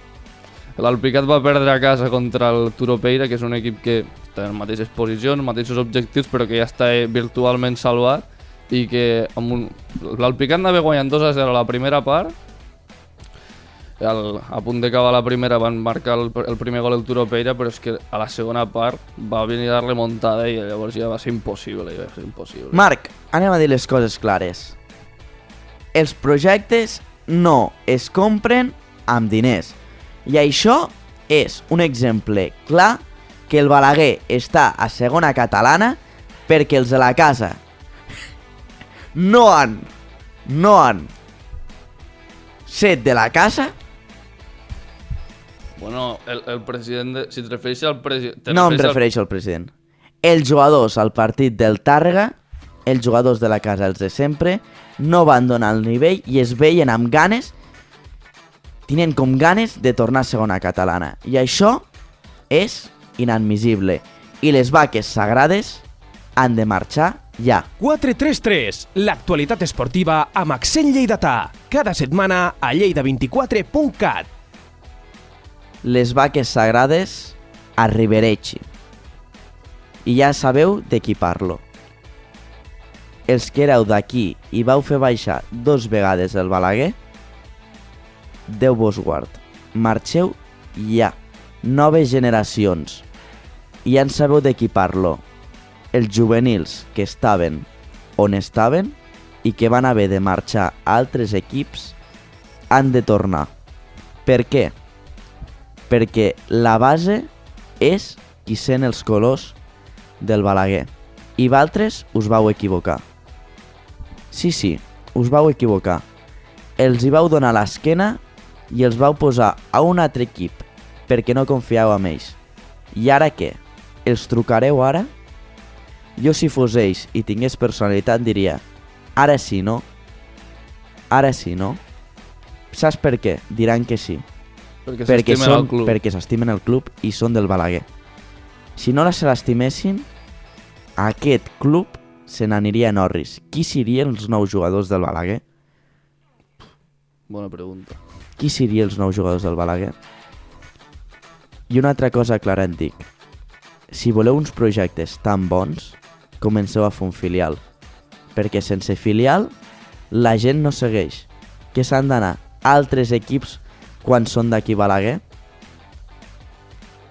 L'Alpicat va perdre a casa contra el Turopeira, que és un equip que en les mateixes posicions, mateixos objectius, però que ja està eh, virtualment salvat i que un... l'Alpicat anava guanyant 2 a 0 a la primera part el, a punt d'acabar la primera van marcar el, el primer gol el Turopeira però és que a la segona part va venir la remuntada i llavors ja va ser impossible, ja va ser impossible. Marc, anem a dir les coses clares. Els projectes no es compren amb diners. I això és un exemple clar que el Balaguer està a segona catalana perquè els de la casa no han no han set de la casa Bueno, el, el president, de, si et refereixes al president... No em refereixo al president. Els jugadors al partit del Tàrrega, els jugadors de la casa, els de sempre, no van donar el nivell i es veien amb ganes, tenien com ganes de tornar a segona catalana. I això és inadmissible. I les vaques sagrades han de marxar ja. 433, l'actualitat esportiva amb accent lleidatà. Cada setmana a lleida24.cat. Les vaques sagrades a Riberechi. I ja sabeu de qui parlo. Els que éreu d'aquí i vau fer baixar dos vegades el Balaguer, Déu vos guard. Marxeu ja. Noves generacions. I ja en sabeu de qui parlo. Els juvenils que estaven on estaven i que van haver de marxar a altres equips han de tornar. Per què? Perquè la base és qui sent els colors del Balaguer. I valtres us vau equivocar. Sí, sí, us vau equivocar. Els hi vau donar l'esquena i els vau posar a un altre equip perquè no confieu en ells. I ara què? Els trucareu ara? Jo si fos ells i tingués personalitat diria ara sí, no? Ara sí, no? Saps per què? Diran que sí. Perquè són, perquè s'estimen el club i són del Balaguer. Si no se l'estimessin, aquest club se n'aniria a Norris. Qui serien els nous jugadors del Balaguer? Bona pregunta. Qui serien els nous jugadors del Balaguer? I una altra cosa clara en dic. Si voleu uns projectes tan bons, comenceu a fer un filial. Perquè sense filial, la gent no segueix. Que s'han d'anar altres equips quan són d'aquí Balaguer?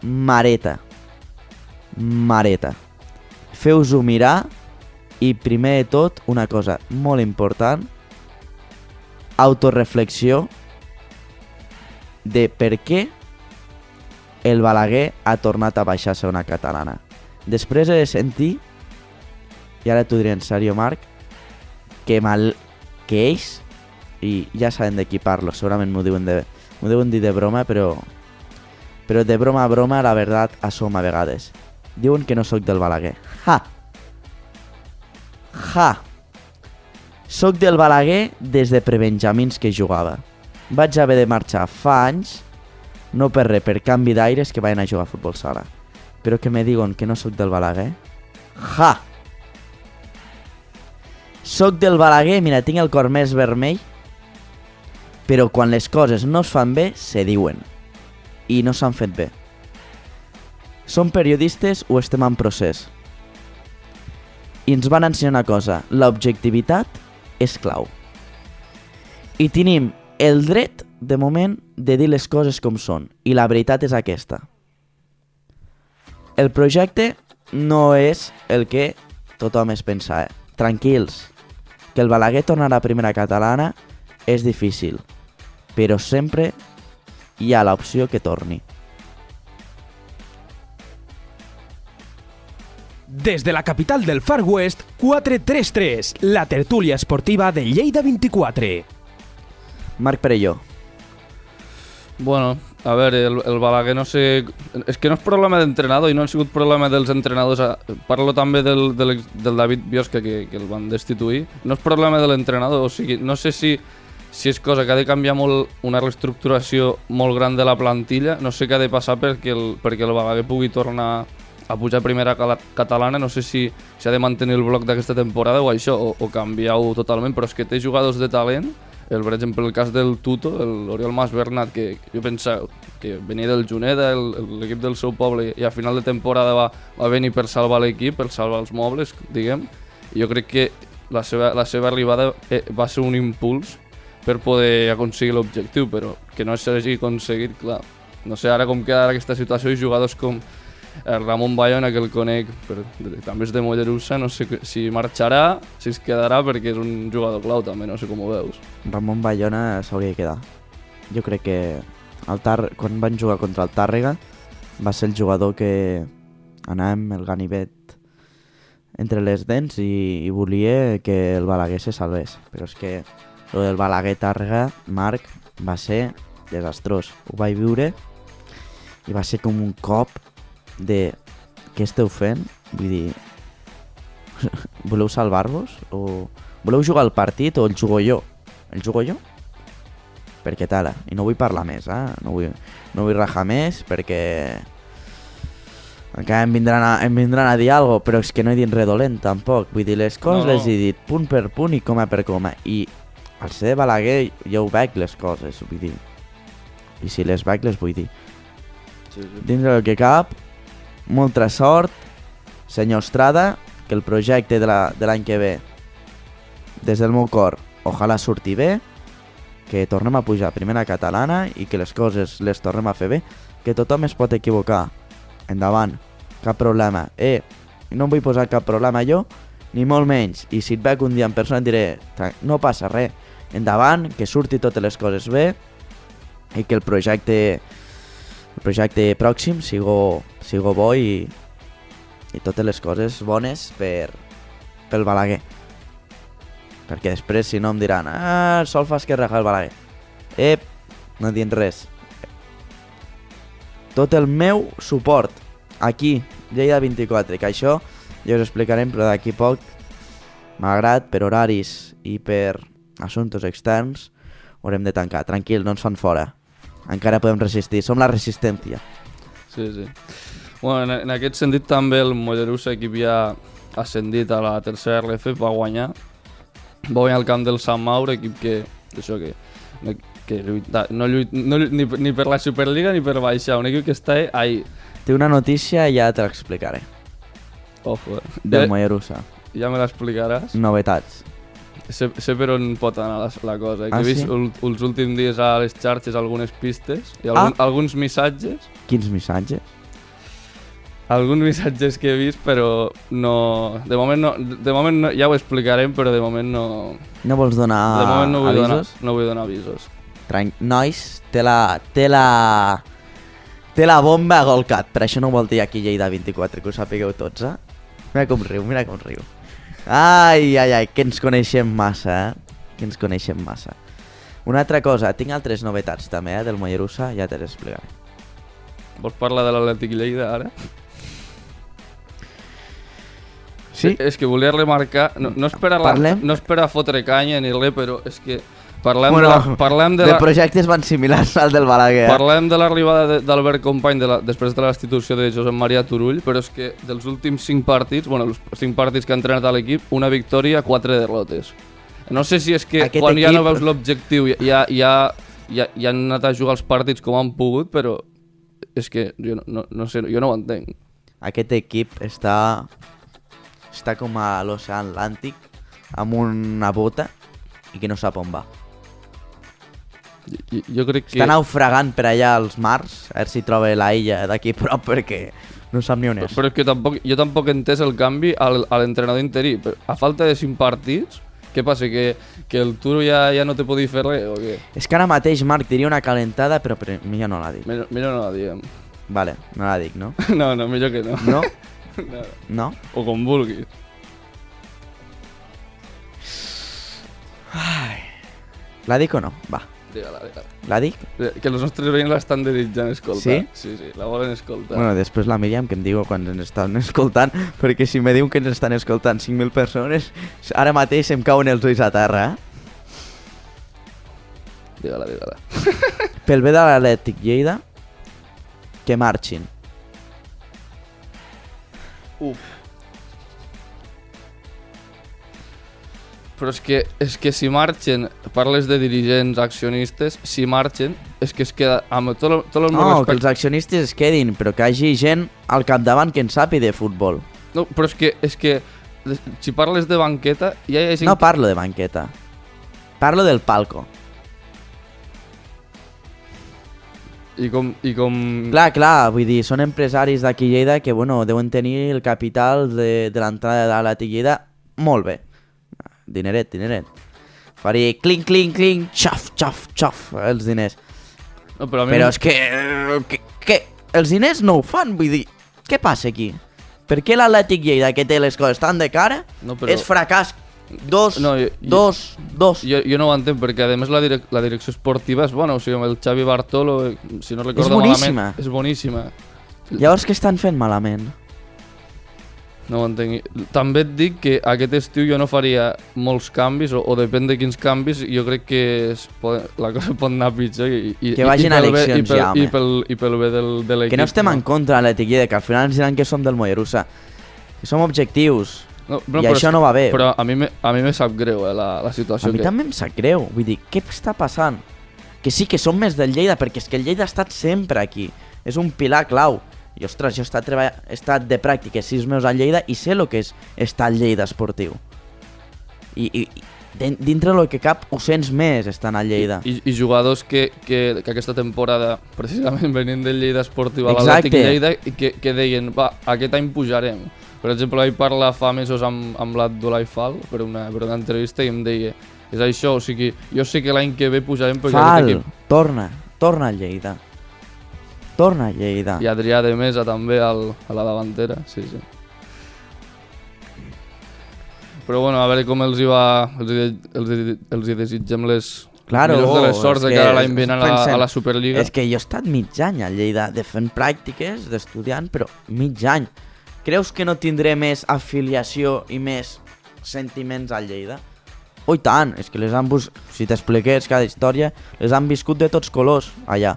Mareta. Mareta. Feu-vos-ho mirar i primer de tot, una cosa molt important, autoreflexió de per què el Balaguer ha tornat a baixar a una catalana. Després he de sentir, i ara t'ho diré en sèrio, Marc, que, mal, que ells, i ja saben de qui parlo, segurament m'ho diuen, de, m'ho diuen dir de broma, però, però de broma a broma la veritat assoma a vegades. Diuen que no sóc del Balaguer. Ha! Ha! Soc del Balaguer des de prebenjamins que jugava. Vaig haver de marxar fa anys, no per res, per canvi d'aires que vayan a jugar a futbol sala. Però que me diuen que no sóc del Balaguer? Ja! Soc del Balaguer, mira, tinc el cor més vermell, però quan les coses no es fan bé, se diuen. I no s'han fet bé. Som periodistes o estem en procés? I ens van ensenyar una cosa, l'objectivitat és clau. I tenim el dret, de moment, de dir les coses com són. I la veritat és aquesta. El projecte no és el que tothom es pensa. Eh? Tranquils, que el Balaguer tornarà a primera catalana és difícil, però sempre hi ha l'opció que torni. Des de la capital del Far West, 433, la tertúlia esportiva de Lleida 24. Marc Perelló, Bueno, a veure, el, el Balaguer no sé... És que no és problema d'entrenador i no ha sigut problema dels entrenadors. a- Parlo també del, del, del David Biosca, que, que el van destituir. No és problema de l'entrenador, o sigui, no sé si, si és cosa que ha de canviar molt una reestructuració molt gran de la plantilla, no sé què ha de passar perquè el, perquè el Balaguer pugui tornar a pujar a primera catalana, no sé si s'ha de mantenir el bloc d'aquesta temporada o això, o, o canviar-ho totalment, però és que té jugadors de talent el, per exemple, el cas del Tuto, l'Oriol Mas Bernat, que jo pensava que venia del Juneda, l'equip del seu poble, i a final de temporada va, va venir per salvar l'equip, per salvar els mobles, diguem. I jo crec que la seva, la seva arribada eh, va ser un impuls per poder aconseguir l'objectiu, però que no s'hagi aconseguit, clar. No sé ara com queda ara aquesta situació i jugadors com el Ramon Bayona, que el conec, però també és de Mollerussa, no sé si marxarà, si es quedarà, perquè és un jugador clau també, no sé com ho veus. Ramon Bayona s'hauria de quedar. Jo crec que el Tar... quan van jugar contra el Tàrrega va ser el jugador que anàvem el ganivet entre les dents i, i volia que el Balaguer se salvés. Però és que el del Balaguer Tàrrega, Marc, va ser desastrós. Ho vaig viure i va ser com un cop de què esteu fent? Vull dir, voleu salvar-vos? O voleu jugar el partit o el jugo jo? El jugo jo? Perquè tala. I no vull parlar més, eh? No vull, no vull rajar més perquè encara em vindran a, em vindran a dir alguna però és que no he dit res dolent tampoc. Vull dir, les coses no. les he dit punt per punt i coma per coma. I al ser de Balaguer jo ho veig les coses, vull dir. I si les veig les vull dir. Sí, sí. Dins del que cap, molta sort, senyor Estrada, que el projecte de la- de l'any que ve, des del meu cor, ojalà surti bé, que tornem a pujar a primera catalana i que les coses les tornem a fer bé, que tothom es pot equivocar. Endavant, cap problema. Eh, no em vull posar cap problema jo, ni molt menys. I si et veig un dia en persona et diré, "Tra- no passa res, endavant, que surti totes les coses bé i que el projecte el projecte pròxim sigo, sigo bo i, i totes les coses bones per, pel Balaguer. Perquè després, si no, em diran ah, sol fas que el Balaguer. Ep, no dient res. Tot el meu suport aquí, Lleida 24, que això ja us explicarem, però d'aquí poc, malgrat per horaris i per assumptes externs, haurem de tancar. Tranquil, no ens fan fora. Encara podem resistir, som la resistència. Sí, sí. Bueno, en, en aquest sentit també el Mollerussa, equip ja ascendit a la tercera RF, va guanyar. Va guanyar el camp del Sant Maur, equip que, això que, que lluita, no lluita no, lluita ni, ni per la Superliga ni per baixar, un equip que està ahí. Té una notícia i ja te l'explicaré. Ojo, eh? Del Mollerussa. ja me l'explicaràs. Novetats. Sé, sé per on pot anar la, la cosa. Que Ah, he vist sí? ul, els últims dies a les xarxes algunes pistes i algun, Ah. alguns missatges Quins missatges? alguns missatges que he vist, però no... De moment, no, de moment no, ja ho explicarem, però de moment no... No vols donar de moment no vull, donar, Ah, avisos? no vull donar avisos. Tran Nois, té la... Té la... Té la bomba a Golcat, per això no ho vol dir aquí Lleida 24, que ho sapigueu tots, eh? Mira com riu, mira com riu. Ai, ai, ai, que ens coneixem massa, eh? Que ens coneixem massa. Una altra cosa, tinc altres novetats també, eh, del Mollerussa, ja te les explicaré. Vols parlar de l'Atlètic Lleida ara? Sí? És que volia remarcar... No, no, és per a la, Parlem? no és per a fotre canya ni res, però és que parlem, Bueno, de, la, parlem de de la... projectes van similars al del Balaguer. eh? Parlem de l'arribada de- d'Albert Company de la, després de la destitució de Josep Maria Turull, però és que dels últims 5 partits, bueno, els 5 partits que ha entrenat a l'equip, una victòria, 4 derrotes. No sé si és que Aquest quan ja no equip- veus l'objectiu ja, ja, ja, ja han anat a jugar els partits com han pogut, però és que jo no, no, no sé, jo no ho entenc. Aquest equip està està com a l'oceà Atlàntic amb una bota i que no sap on va. Jo, jo crec que... Està naufragant per allà als mars, a veure si troba la illa d'aquí prop perquè no sap ni on és. Però és que tampoc, jo tampoc he entès el canvi al, a l'entrenador interí. Però A falta de 5 partits, què passa? Que, que el Turo ja, ja no te podia fer res o què? És que ara mateix Marc diria una calentada, però per mi ja no la dic. Millor, millor no la diguem. Vale, no la dic, no? No, no, millor que no. No? no. No? O com vulguis. La dic o no? Va, Digue-la, digue-la. la dic? Eh, Que els nostres veïns l'estan desitjant escoltar. Sí? Sí, sí, la volen escoltar. Bueno, després la Míriam que em diu quan ens estan escoltant, perquè si me diuen que ens estan escoltant 5.000 persones, ara mateix em cauen els ulls a terra, eh? Digue-la, digue-la. Pel bé de l'Atlètic Lleida, que marxin. Però és que, és que si marxen, parles de dirigents, accionistes, si marxen, és que es queda amb tot, el- tot el meu No, que respecte. els accionistes es quedin, però que hagi gent al capdavant que en sàpiga de futbol. No, però és que, és que si parles de banqueta, ja hi ha gent No parlo de banqueta. Parlo del palco. I com... I com... Clar, clar, vull dir, són empresaris d'aquí Lleida que, bueno, deuen tenir el capital de, de l'entrada de l'Atlètic Lleida molt bé. Dineret, dineret. Faria clink, clink, clink, xaf, xaf, xaf, els diners. No, però mi Però és que, que, que els diners no ho fan, vull dir, què passa aquí? Per què l'Atlètic Lleida, que té les coses tan de cara, No, però- és fracàs dos, No, jo- dos, dos? Jo, jo no ho entenc, perquè a més la, direc la direcció esportiva és bona, o sigui, amb el Xavi Bartolo, eh, si no recordo boníssima. malament, és boníssima. Llavors què estan fent malament? No ho entenc. També et dic que aquest estiu jo no faria molts canvis, o, o depèn de quins canvis, jo crec que es pot, la cosa pot anar pitjor. I, i, Que vagin i, a pel bé- eleccions i pel, ja, home. I pel, i pel bé del, de l'equip. Que no estem en contra de Lleida, que al final ens diran que som del Mollerussa. Que som objectius. No, I això no va bé. Però a mi, me, a mi me sap greu eh, la, la situació. A mi que... també em sap greu. Vull dir, què està passant? Que sí que som més del Lleida, perquè és que el Lleida ha estat sempre aquí. És un pilar clau. I, ostres, jo he estat, treball... he estat de pràctiques sis mesos a Lleida i sé el que és estar al Lleida esportiu. I, i, i din- dintre del que cap, ho sents més estant a Lleida. I, i jugadors que, que, que aquesta temporada, precisament venint del Lleida Esportiu a l'Atlètic Lleida, que, que deien, va, aquest any pujarem. Per exemple, vaig parlar fa mesos amb, amb l'Abdulai Fal per una, per una entrevista i em deia és això, o sigui, jo sé que l'any que ve pujarem perquè Fal, aquest equip... torna, torna a Lleida. Torna a Lleida. I Adrià de Mesa també al, a la davantera, sí, sí. Però bueno, a veure com els hi va... Els hi, els hi, els hi desitgem les Claro, millors de les sorts de que cara a l'any vinent a, la- a la Superliga. És que jo he estat mig any a Lleida de fent pràctiques d'estudiant, però mig any. Creus que no tindré més afiliació i més sentiments a Lleida? Oh, tant, és que les han si t'expliqués cada història, les han viscut de tots colors allà.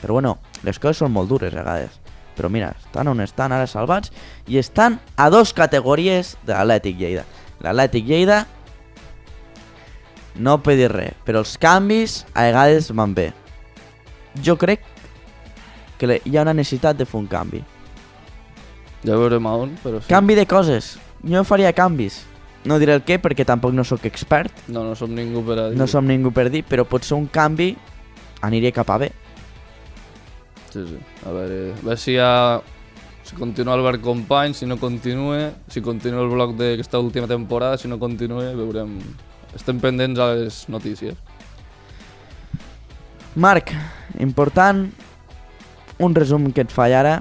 Però bueno, les coses són molt dures a vegades. Però mira, estan on estan ara salvats i estan a dos categories de l'Atlètic Lleida. L'Atlètic Lleida no per dir res, però els canvis a vegades van bé. Jo crec que hi ha una necessitat de fer un canvi. Ja veurem a on, però sí. Canvi de coses. Jo faria canvis. No diré el què perquè tampoc no sóc expert, No, no som ningú per a dir no som ningú per dir, però potser un canvi aniria cap a bé. Sí, sí. A veure, a veure si, ha... si continua Albert Company, si no continua, si continua el bloc d'aquesta última temporada, si no continua, veurem... Estem pendents a les notícies. Marc, important, un resum que et faig ara,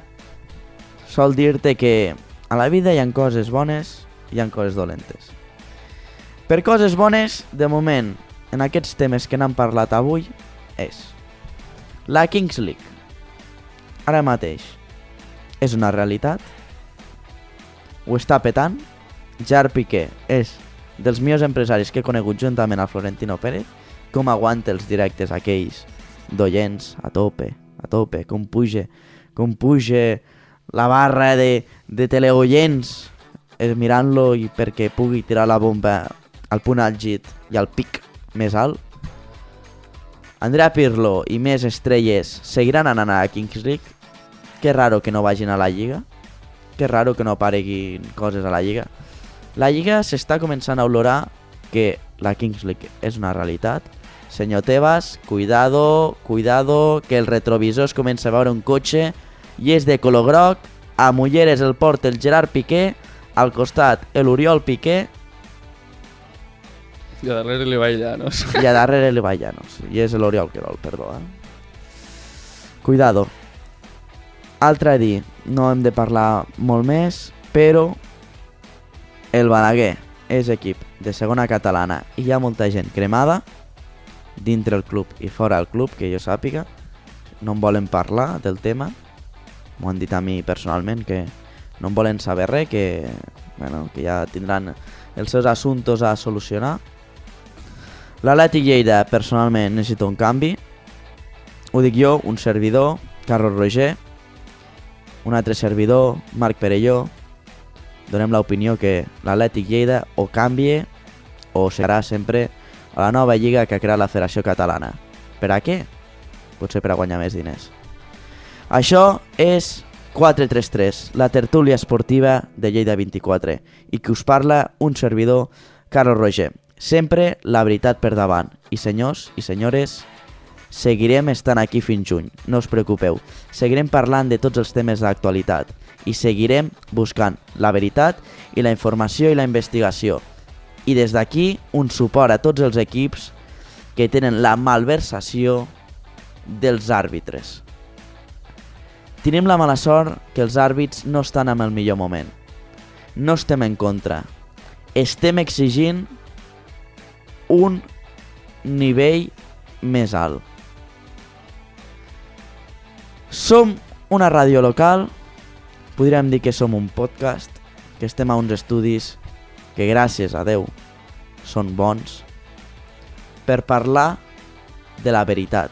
sol dir-te que a la vida hi ha coses bones i hi ha coses dolentes. Per coses bones, de moment, en aquests temes que n'han parlat avui, és la Kings League. Ara mateix és una realitat, ho està petant, Jar Piqué és dels millors empresaris que he conegut juntament al Florentino Pérez, com aguanta els directes aquells d'oients a tope, a tope, com puja, com puja la barra de, de teleoients eh, mirant-lo i perquè pugui tirar la bomba al punt àlgid i al pic més alt. Andrea Pirlo i més estrelles seguiran anant a Kings League. Que raro que no vagin a la Lliga. Que raro que no apareguin coses a la Lliga. La Lliga s'està començant a olorar que la Kings League és una realitat. Senyor Tebas, cuidado, cuidado, que el retrovisor es comença a veure un cotxe i és de color groc, a Mulleres el porta el Gerard Piqué, al costat l'Oriol Piqué I a darrere li va Llanos. i a darrere el Vallanos. I és l'Oriol Querol, perdó. Eh? Cuidado. Altre a dir, no hem de parlar molt més, però el Balaguer és equip de segona catalana i hi ha molta gent cremada dintre el club i fora del club, que jo sàpiga. No en volen parlar del tema. M'ho han dit a mi personalment que no en volen saber res, que, bueno, que ja tindran els seus assumptes a solucionar. L'Atlètic Lleida, personalment, necessita un canvi. Ho dic jo, un servidor, Carlos Roger, un altre servidor, Marc Perelló. Donem l'opinió que l'Atlètic Lleida o canvie o serà sempre a la nova lliga que ha creat la Federació Catalana. Per a què? Potser per a guanyar més diners. Això és 433, la tertúlia esportiva de Lleida 24, i que us parla un servidor, Carlos Roger. Sempre la veritat per davant. I senyors i senyores, seguirem estant aquí fins juny, no us preocupeu. Seguirem parlant de tots els temes d'actualitat i seguirem buscant la veritat i la informació i la investigació. I des d'aquí, un suport a tots els equips que tenen la malversació dels àrbitres. Tenim la mala sort que els àrbits no estan en el millor moment. No estem en contra. Estem exigint un nivell més alt. Som una ràdio local, podríem dir que som un podcast, que estem a uns estudis que gràcies a Déu són bons, per parlar de la veritat.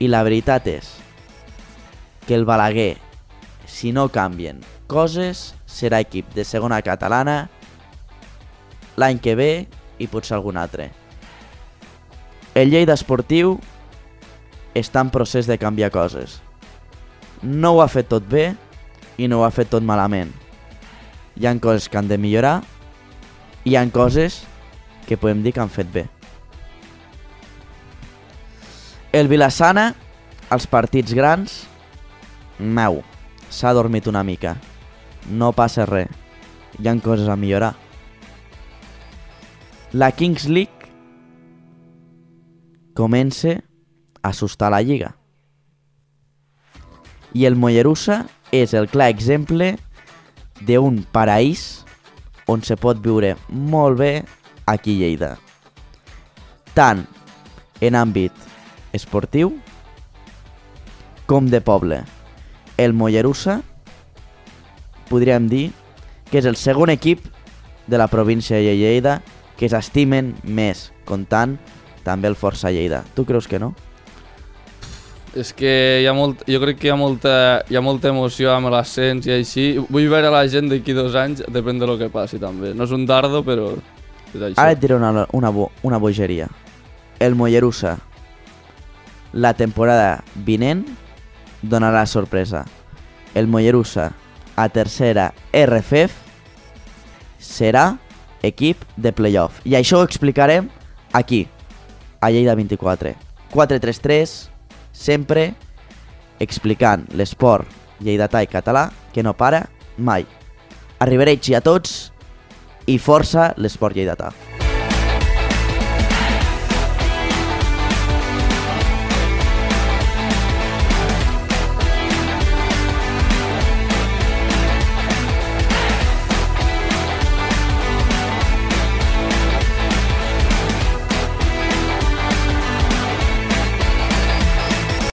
I la veritat és que el Balaguer, si no canvien coses, serà equip de segona catalana l'any que ve i potser algun altre. El Lleida Esportiu està en procés de canviar coses. No ho ha fet tot bé i no ho ha fet tot malament. Hi han coses que han de millorar i hi han coses que podem dir que han fet bé. El Vilassana, als partits grans, meu, s'ha dormit una mica. No passa res. hi han coses a millorar. La Kings League comença a assustar la lliga. I el Mollerussa és el clar exemple d'un paraís on se pot viure molt bé aquí a Lleida. Tant en àmbit esportiu com de poble. El Mollerussa podríem dir que és el segon equip de la província de Lleida que s'estimen més, comptant també el Força Lleida. Tu creus que no? És que hi ha molt, jo crec que hi ha molta, hi ha molta emoció amb l'ascens i així. Vull veure la gent d'aquí dos anys, depèn de lo que passi també. No és un dardo, però és això. Ara et diré una, una, bo, una bogeria. El Mollerussa, la temporada vinent, donarà sorpresa. El Mollerussa, a tercera RFF, serà equip de playoff. I això ho explicarem aquí, a Lleida 24. 4-3-3, sempre explicant l'esport lleidatà i català que no para mai. Arribaré a tots i força l'esport lleidatà.